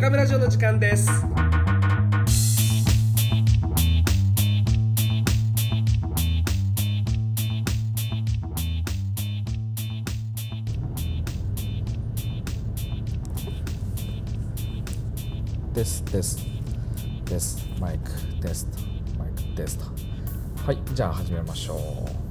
中村城の時間です。ですですです。マイクテストマイクテストはいじゃあ始めましょう。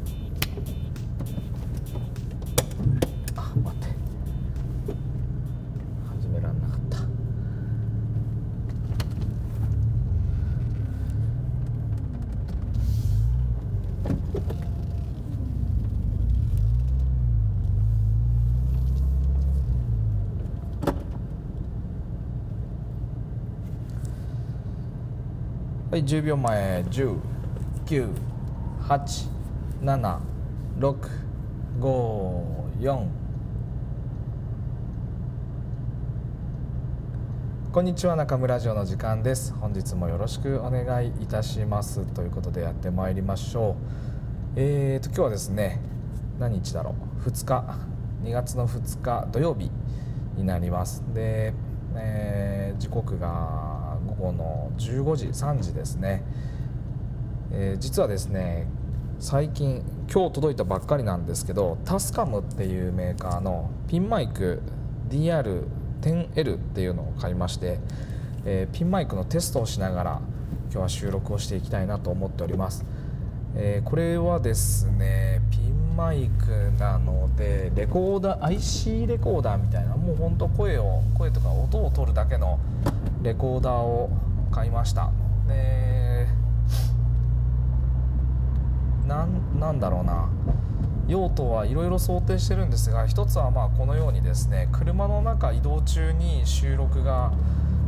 はい10秒前10987654こんにちは中村城の時間です。本日もよろしくお願いいたします。ということでやってまいりましょう。えーと今日はですね何日だろう？2日。2月の2日土曜日になります。で、えー時刻が後の15時3時ですね、えー実はですね最近今日届いたばっかりなんですけどタスカムっていうメーカーのピンマイク DR10L っていうのを買いまして、えーピンマイクのテストをしながら今日は収録をしていきたいなと思っております、えーこれはですねピンマイクなのでレコーダー IC レコーダーみたいなもうほんと声を声とか音を取るだけのレコーダーを買いました。でなんなんだろうな。用途はいろいろ想定してるんですが一つはまあこのようにですね車の中移動中に収録が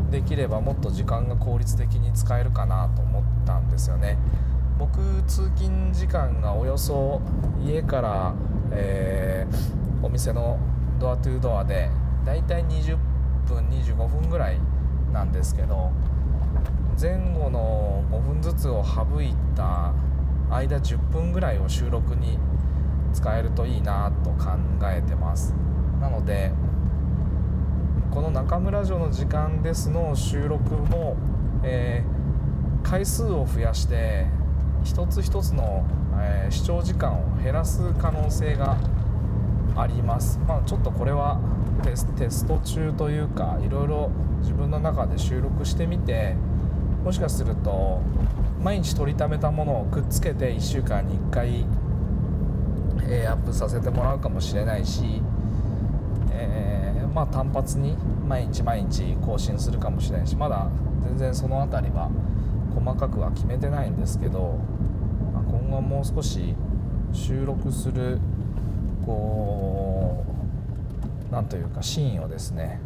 できればもっと時間が効率的に使えるかなと思ったんですよね。僕通勤時間がおよそ家から、えーお店のドアトゥードアでだいたい20分25分ぐらいなんですけど前後の5分ずつを省いた間10分ぐらいを収録に使えるといいなと考えてます。なのでこの中村城の時間ですの収録も、えー回数を増やして一つ一つの、えー視聴時間を減らす可能性があります。まあちょっとこれはテステスト中というかいろいろ自分の中で収録してみてもしかすると毎日取りためたものをくっつけて1週間に1回、えーアップさせてもらうかもしれないし、えーまあ単発に毎日毎日更新するかもしれないしまだ全然その辺りは細かくは決めてないんですけど、まあ今後もう少し収録するこうなんというかシーンをですね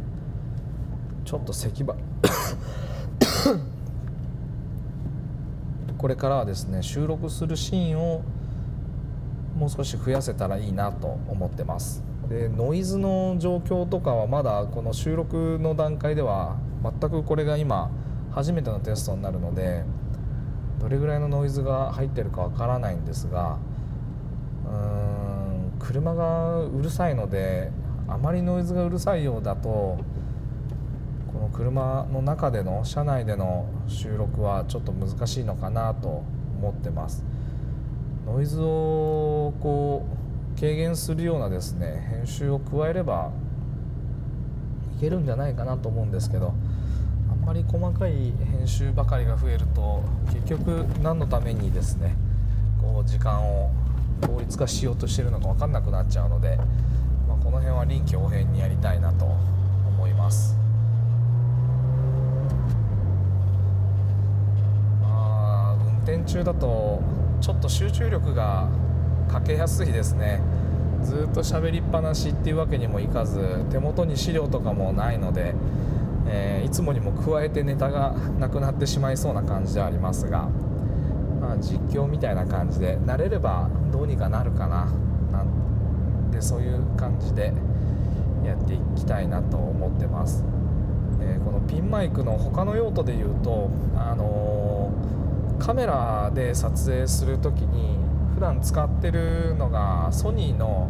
ちょっと咳ばこれからはですね収録するシーンをもう少し増やせたらいいなと思ってます。でノイズの状況とかはまだこの収録の段階では全くこれが今初めてのテストになるのでどれぐらいのノイズが入ってるかわからないんですがうーん車がうるさいのであまりノイズがうるさいようだとこの車の中での車内での収録はちょっと難しいのかなと思ってます。ノイズをこう軽減するようなですね編集を加えればいけるんじゃないかなと思うんですけどあんまり細かい編集ばかりが増えると結局何のためにですねこう時間を効率化しようとしてるのか分かんなくなっちゃうので、の辺は臨機応変にやりたいなと思います。まあ運転中だとちょっと集中力が欠けやすいですねずっと喋りっぱなしっていうわけにもいかず手元に資料とかもないので、えーいつもにも加えてネタがなくなってしまいそうな感じではありますが、まあ、実況みたいな感じで慣れればどうにかなるかなそういう感じでやっていきたいなと思ってます。えーこのピンマイクの他の用途で言うと、あのーカメラで撮影する時に普段使ってるのがソニーの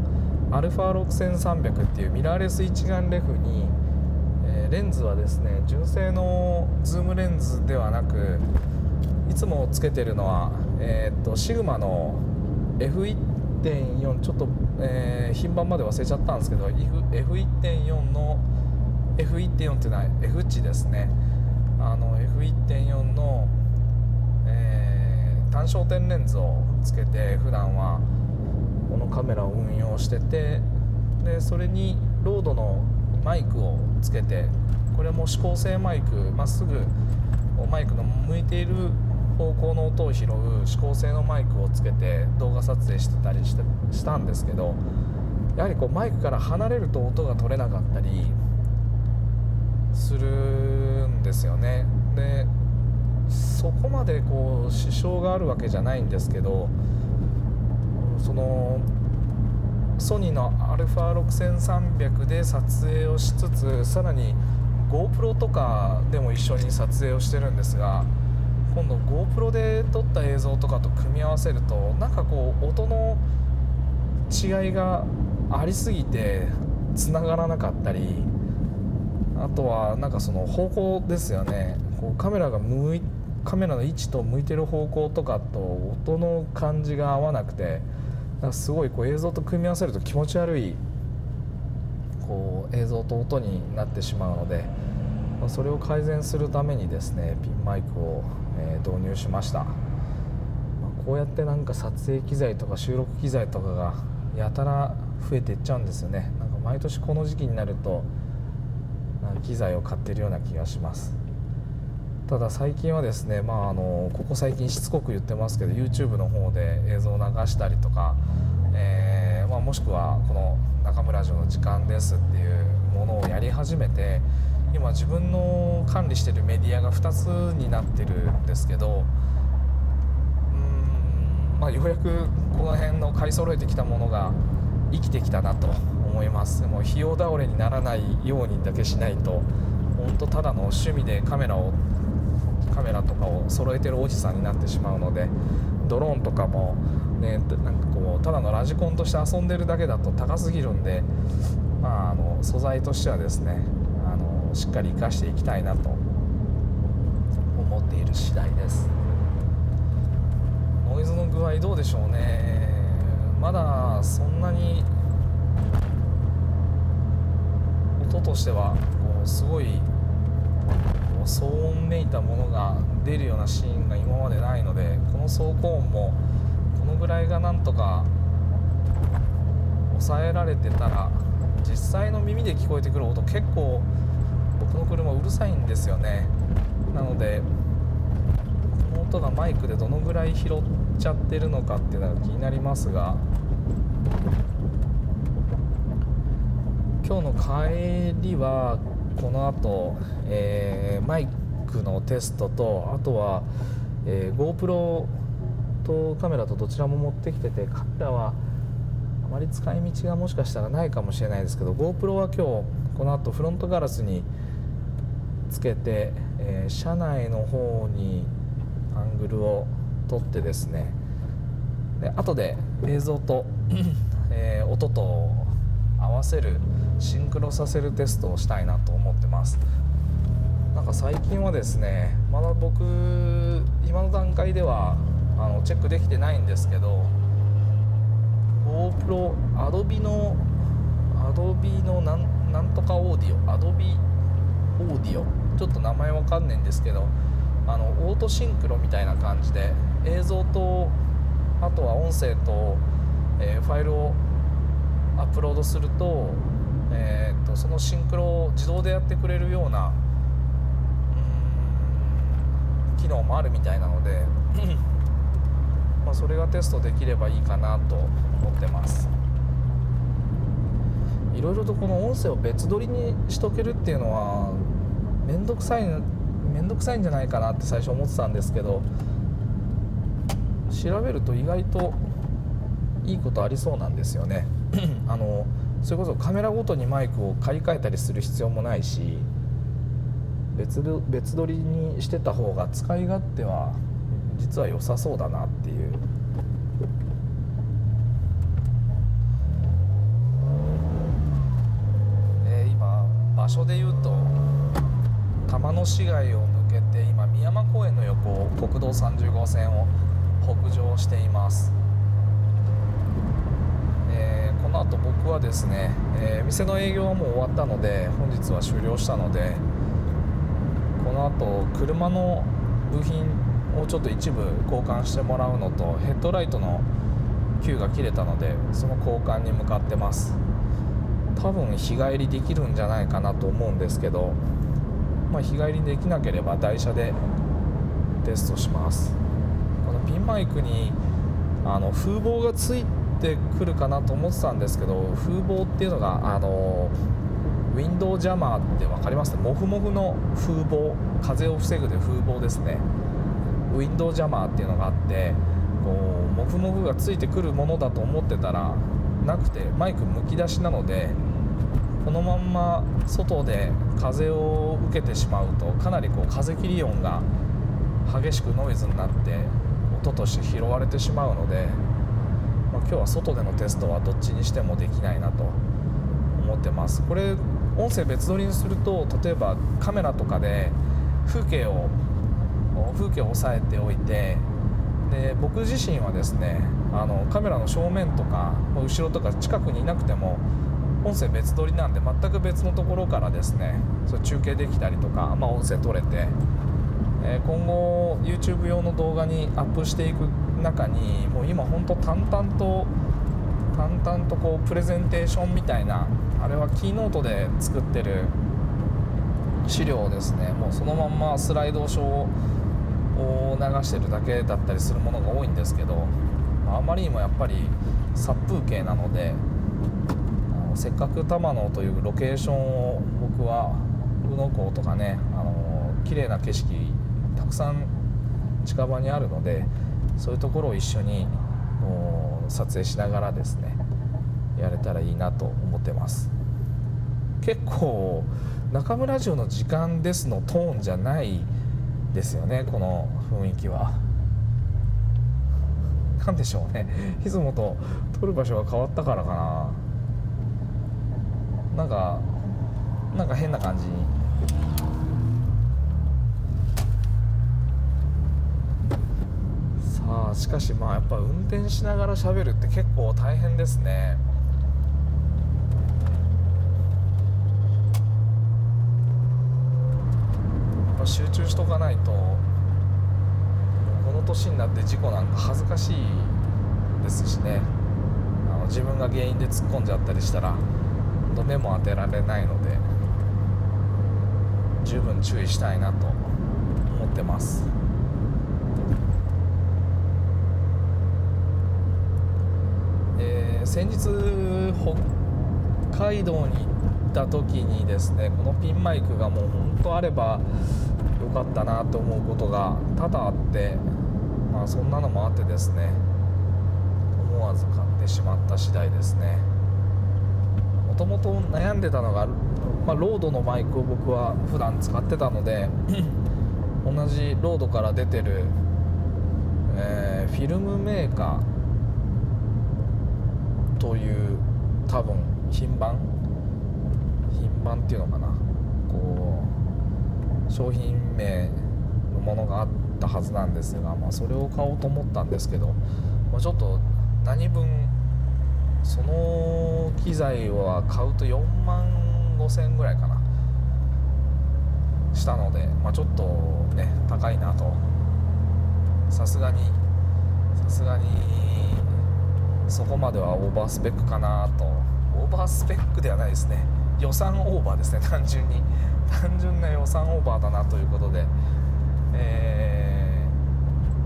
α6300 っていうミラーレス一眼レフに、えー、レンズはですね純正のズームレンズではなくいつもつけてるのは、えー、っとシグマの F1 F1.4 ちょっと、えー、品番まで忘れちゃったんですけど F1.4 の F1.4 っていうのは F 値ですね。あの F1.4 の、えー、単焦点レンズをつけて普段はこのカメラを運用しててでそれにロードのマイクをつけてこれも指向性マイクまっすぐマイクの向いている方向の音を拾う指向性のマイクをつけて動画撮影してたりしてしたんですけどやはりこうマイクから離れると音が取れなかったりするんですよね。でそこまでこう支障があるわけじゃないんですけどそのソニーの α6300 で撮影をしつつさらに GoPro とかでも一緒に撮影をしてるんですが今度 GoPro で撮った映像とかと組み合わせるとなんかこう音の違いがありすぎてつながらなかったりあとはなんかその方向ですよね。こうカメラが向いカメラの位置と向いてる方向とかと音の感じが合わなくてなんかすごいこう映像と組み合わせると気持ち悪いこう映像と音になってしまうので、まそれを改善するためにですねピンマイクを、え導入しました、まこうやってなんか撮影機材とか収録機材とかがやたら増えていっちゃうんですよね。なんか毎年この時期になると機材を買ってるような気がします。ただ最近はですね、まあ、あのここ最近しつこく言ってますけど YouTube の方で映像を流したりとか、えー、まあ、もしくはこの中村城の時間ですっていうものをやり始めて今自分の管理してるメディアが2つになってるんですけどうん、まあ、ようやくこの辺の買い揃えてきたものが生きてきたなと思います。もう費用倒れにならないようにだけしないと本当ただの趣味でカメラをカメラとかを揃えてるおじさんになってしまうのでドローンとかもねなんかこうただのラジコンとして遊んでるだけだと高すぎるんでまああの素材としてはですねしっかり生かしていきたいなと思っている次第です。ノイズの具合どうでしょうね。まだそんなに音としてはこうすごい騒音めいたものが出るようなシーンが今までないのでこの走行音もこのぐらいがなんとか抑えられてたら実際の耳で聞こえてくる音結構僕の車うるさいんですよね。なのでこの音がマイクでどのぐらい拾っちゃってるのかっていうのが気になりますが今日の帰りはこの後、えー、マイクのテストとあとは、えー、GoPro とカメラとどちらも持ってきててカメラはあまり使い道がもしかしたらないかもしれないですけど GoPro は今日この後フロントガラスにつけて、えー、車内の方にアングルを撮ってですね。で後で映像と、えー、音と合わせるシンクロさせるテストをしたいなと思ってます。なんか最近はですねまだ僕今の段階ではあのチェックできてないんですけど GoPro Adobe の Adobe のなんなんとかオーディオ Adobe オーディオちょっと名前わかんないんですけどあのオートシンクロみたいな感じで映像とあとは音声と、えー、ファイルをアップロードするとえーと、そのシンクロを自動でやってくれるような機能もあるみたいなので まあそれがテストできればいいかなと思ってます。いろいろとこの音声を別撮りにしとけるっていうのは面倒くさい面倒くさいんじゃないかなって最初思ってたんですけど調べると意外といいことありそうなんですよね あのそれこそカメラごとにマイクを買い替えたりする必要もないし別別撮りにしてた方が使い勝手は実は良さそうだなっていう。今場所でいうと玉野市街を抜けて今宮山公園の横を国道30号線を北上しています、えー、この後僕はですね、えー、店の営業はもう終わったので本日は終了したのでこの後車の部品をちょっと一部交換してもらうのとヘッドライトの球が切れたのでその交換に向かってます。多分日帰りできるんじゃないかなと思うんですけどまあ、日帰りできなければ台車でテストします。このピンマイクにあの風防がついてくるかなと思ってたんですけど風防っていうのがあのウィンドウジャマーって分かります？モフモフの風防風を防ぐで風防ですね。ウィンドウジャマーっていうのがあってこうモフモフがついてくるものだと思ってたらなくてマイクむき出しなのでこのまんま外で風を受けてしまうとかなりこう風切り音が激しくノイズになって音として拾われてしまうので、まあ、今日は外でのテストはどっちにしてもできないなと思ってます。これ音声別撮りにすると例えばカメラとかで風景を風景を押さえておいてで僕自身はですねあのカメラの正面とか後ろとか近くにいなくても音声別撮りなんで全く別のところからですねそ中継できたりとか、まあ、音声取れて、えー、今後 YouTube 用の動画にアップしていく中にもう今本当淡々と淡々とこうプレゼンテーションみたいなあれはキーノートで作ってる資料をですね。もうそのまんまスライドショーを流してるだけだったりするものが多いんですけどまあまりにもやっぱり殺風景なのでせっかく玉野というロケーションを僕は宇野港とかねあの綺麗な景色たくさん近場にあるのでそういうところを一緒に撮影しながらですねやれたらいいなと思ってます。結構中村城の時間ですのトーンじゃないですよねこの雰囲気は。何でしょうね。いつもと撮る場所が変わったからかな。なんかなんか変な感じ。にさあしかしまあやっぱ運転しながら喋るって結構大変ですね。やっぱ集中しとかないとこの年になって事故なんか恥ずかしいですしね。あの自分が原因で突っ込んじゃったりしたら。と目も当てられないので十分注意したいなと思ってます。えー、先日北海道に行った時にですねこのピンマイクがもう本当あればよかったなと思うことが多々あってまあそんなのもあってですね思わず買ってしまった次第ですね。もともと悩んでたのが、まあ、ロードのマイクを僕は普段使ってたので 同じロードから出てる、えー、フィルムメーカーという多分品番？品番っていうのかな？こう商品名のものがあったはずなんですが、まあ、それを買おうと思ったんですけど、まあ、ちょっと何分その機材は買うと4万5千円ぐらいかなしたので、まあ、ちょっとね高いなと。さすがにさすがにそこまではオーバースペックかなと。オーバースペックではないですね。予算オーバーですね。単純に。単純な予算オーバーだなということで、え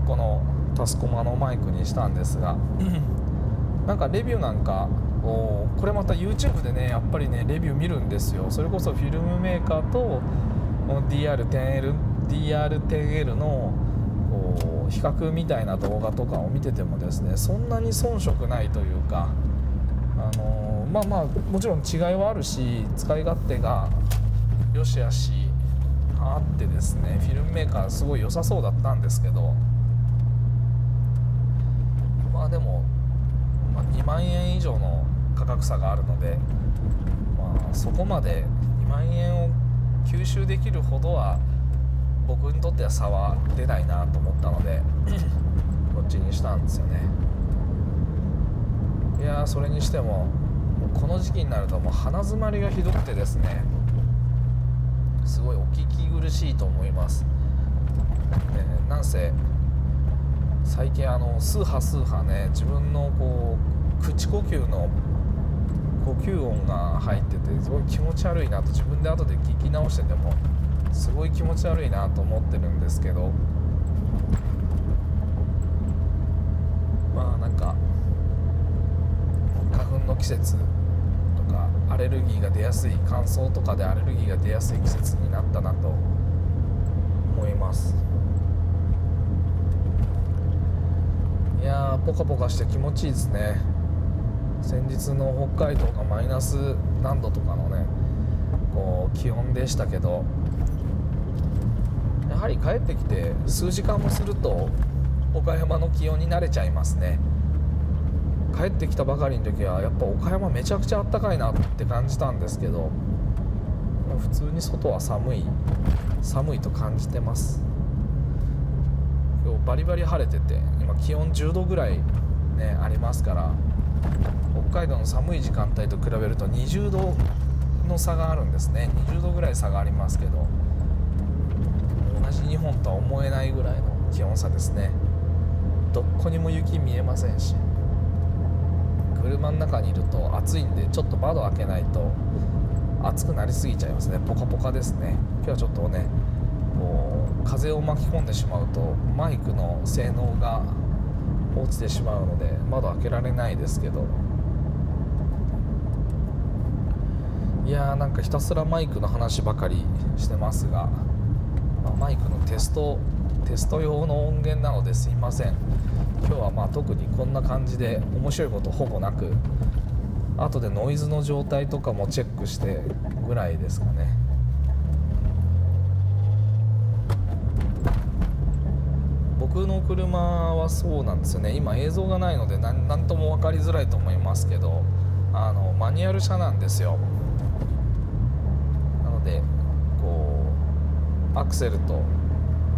ー、このタスコマのマイクにしたんですがなんかレビューなんかをこれまた YouTube でねやっぱりねレビュー見るんですよ。それこそフィルムメーカーと DR10L DR10L のこう比較みたいな動画とかを見ててもですねそんなに遜色ないというかあのまあまあもちろん違いはあるし使い勝手がよしあしあってですねフィルムメーカーすごい良さそうだったんですけど。まあでも2万円以上の価格差があるので、まあ、そこまで2 2万円を吸収できるほどは僕にとっては差は出ないなと思ったので こっちにしたんですよね。いやそれにしてもこの時期になるともう鼻づまりがひどくてですねすごいお聞き苦しいと思います、えなんせ最近あのスーハスーハね自分のこう口呼吸の呼吸音が入っててすごい気持ち悪いなと自分で後で聞き直しててもすごい気持ち悪いなと思ってるんですけどまあなんか花粉の季節とかアレルギーが出やすい乾燥とかでアレルギーが出やすい季節になったなと思います。いやーポカポカして気持ちいいですね。先日の北海道がマイナス何度とかのねこう気温でしたけどやはり帰ってきて数時間もすると岡山の気温に慣れちゃいますね。帰ってきたばかりの時はやっぱ岡山めちゃくちゃあったかいなって感じたんですけど普通に外は寒い寒いと感じてます。今日バリバリ晴れてて今気温10度ぐらいねありますから北海道の寒い時間帯と比べると20度の差があるんですね。20度ぐらい差がありますけど同じ日本とは思えないぐらいの気温差ですね。どこにも雪見えませんし車の中にいると暑いんでちょっと窓開けないと暑くなりすぎちゃいますね。ポカポカですね。今日はちょっとねこう風を巻き込んでしまうとマイクの性能が落ちてしまうので窓開けられないですけどいやーなんかひたすらマイクの話ばかりしてますが、まあ、マイクのテストテスト用の音源なのですいません。今日はまあ特にこんな感じで面白いことほぼなく後でノイズの状態とかもチェックしてぐらいですかね。僕の車はそうなんですよね。今映像がないので何とも分かりづらいと思いますけどあのマニュアル車なんですよ。なのでこうアクセルと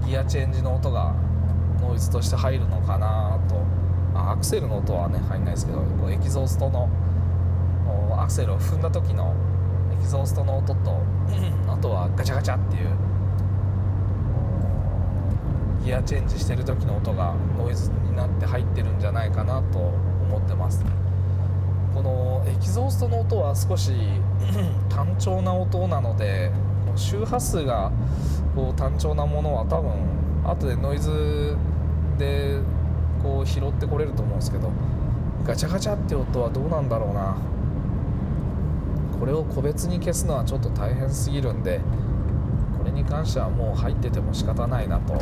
ギアチェンジの音がノイズとして入るのかなと。あアクセルの音はね入んないですけどこうエキゾーストのアクセルを踏んだ時のエキゾーストの音とあとはガチャガチャっていうギアチェンジしてる時の音がノイズになって入ってるんじゃないかなと思ってます。このエキゾーストの音は少し 単調な音なので周波数がこう単調なものは多分後でノイズでこう拾ってこれると思うんですけどガチャガチャって音はどうなんだろうな。これを個別に消すのはちょっと大変すぎるんでこれに関してはもう入ってても仕方ないなと。